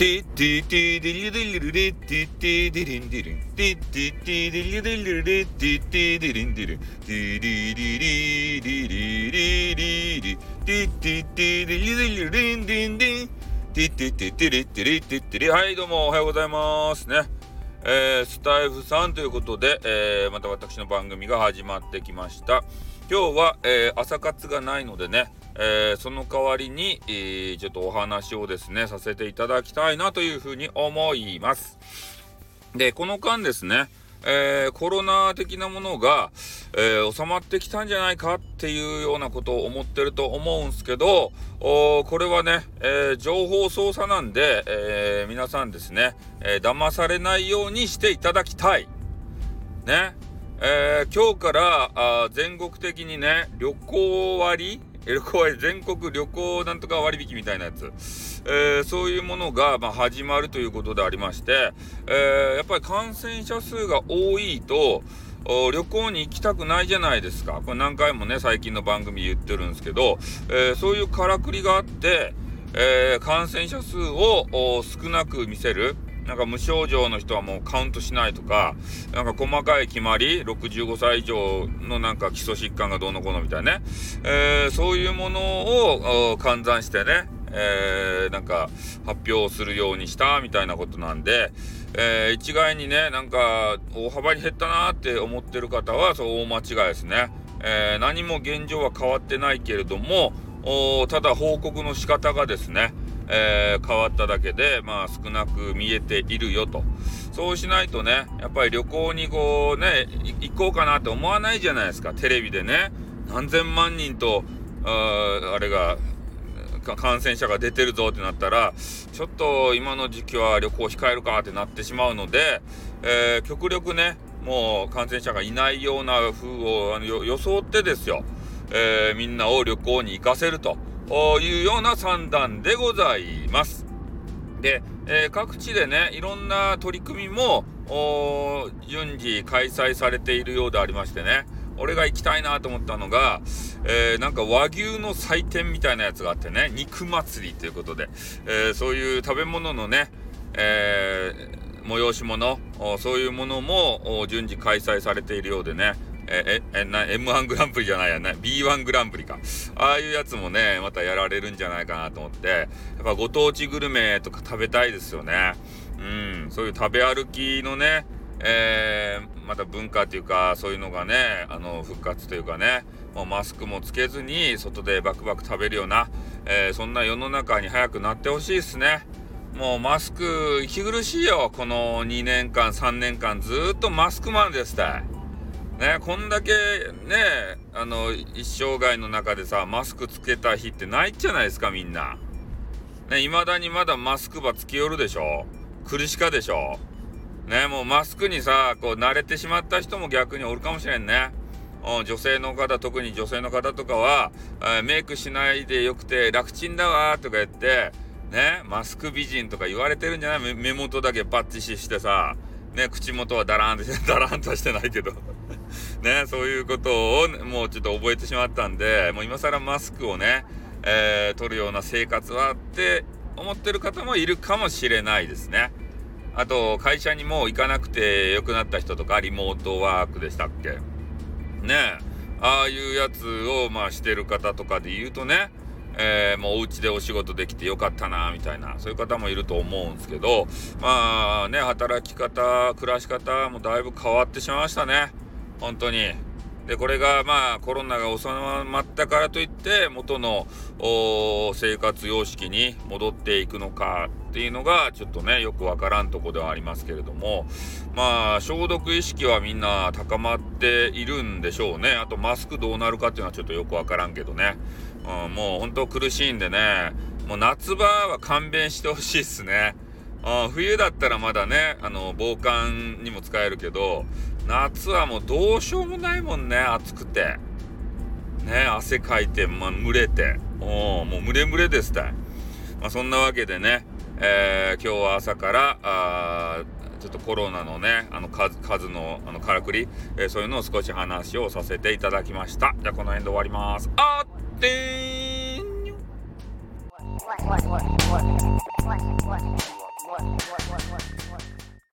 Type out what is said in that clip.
ティティティディリディリルレティティディリンディリンティティティディリディリルレティティディリンディリンティリリリリリリリリティティティディリデリルリンディンディンティティティティリティリティティリはいどうもおはようございますね。えー、スタエフさんということで、えー、また私の番組が始まってきました。今日は、えー、朝活がないのでねえー、その代わりに、えー、ちょっとお話をですね、させていただきたいなというふうに思います。で、この間ですね、えー、コロナ的なものが、えー、収まってきたんじゃないかっていうようなことを思ってると思うんすけど、おこれはね、えー、情報操作なんで、え皆さんですね、え騙されないようにしていただきたい。ね。え今日からあ全国的にね、旅行割旅行割全国旅行なんとか割引みたいなやつ、えー、そういうものが、まあ、始まるということでありまして、えー、やっぱり感染者数が多いと旅行に行きたくないじゃないですか。これ何回もね、最近の番組言ってるんですけど、えー、そういうからくりがあって、え感染者数を少なく見せる。なんか無症状の人はもうカウントしないとか、なんか細かい決まり、65歳以上のなんか基礎疾患がどうのこうのみたいなね、えー、そういうものを換算してね、えー、なんか発表するようにしたみたいなことなんで、えー、一概にね、なんか大幅に減ったなって思ってる方は、そう大間違いですね。えー、何も現状は変わってないけれども、ただ報告の仕方がですね、えー、変わっただけで、まあ少なく見えているよと。そうしないとね、やっぱり旅行にこうね、行こうかなって思わないじゃないですか。テレビでね、何千万人と、ああれが、感染者が出てるぞってなったら、ちょっと今の時期は旅行控えるかってなってしまうので、えー、極力ね、もう感染者がいないような風をあの装ってですよ、えー、みんなを旅行に行かせると。いうような算段でございます。で、えー、各地でね、いろんな取り組みも順次開催されているようでありましてね、俺が行きたいなと思ったのが、えー、なんか和牛の祭典みたいなやつがあってね、肉祭りということで、えー、そういう食べ物のね、えー、催し物、そういうものも順次開催されているようでね、え、え、M1 グランプリじゃないやな、B1 グランプリか。ああいうやつもね、またやられるんじゃないかなと思って、やっぱご当地グルメとか食べたいですよね。うん、そういう食べ歩きのね、えー、また文化っていうか、そういうのがね、あの、復活というかね、もうマスクもつけずに、外でバクバク食べるような、えー、そんな世の中に早くなってほしいですね。もうマスク、息苦しいよ。この2年間、3年間、ずっとマスクマンですたい。ね、こんだけね、あの、一生涯の中でさ、マスクつけた日ってないじゃないですか、みんな。ね、未だにまだマスクばつけよるでしょ苦しかでしょね、もうマスクにさ、こう慣れてしまった人も逆におるかもしれんね。女性の方、特に女性の方とかは、えメイクしないでよくて楽ちんだわとか言って、ね、マスク美人とか言われてるんじゃない？目元だけパッチシしてさ、ね、口元はダラーンとして、ダラーンとしてないけどね、そういうことをもうちょっと覚えてしまったんで、もう今更マスクをね、えー、取るような生活はって思ってる方もいるかもしれないですね。あと、会社にも行かなくて良くなった人とか、リモートワークでしたっけねああいうやつを、まあ、してる方とかで言うとね、えー、もうお家でお仕事できてよかったな、みたいな、そういう方もいると思うんですけど、まあね、働き方、暮らし方もだいぶ変わってしまいましたね。本当に。で、これがまあコロナが収まったからといって元の生活様式に戻っていくのかっていうのがちょっとね、よくわからんとこではありますけれども、まあ消毒意識はみんな高まっているんでしょうね。あとマスクどうなるかっていうのはちょっとよくわからんけどね。うん、もう本当苦しいんでね、もう夏場は勘弁してほしいっすね。あ冬だったらまだね、あの、防寒にも使えるけど、夏はもうどうしようもないもんね、暑くて。ね、汗かいて、まあ、蒸れて。おもう蒸れ蒸れですたい。まあ、そんなわけでね、えー、今日は朝から、あちょっとコロナのね、あの数、数の、あの、からくり、えー、そういうのを少し話をさせていただきました。じゃあ、この辺で終わります。あってーん Давай, давай, давай, давай.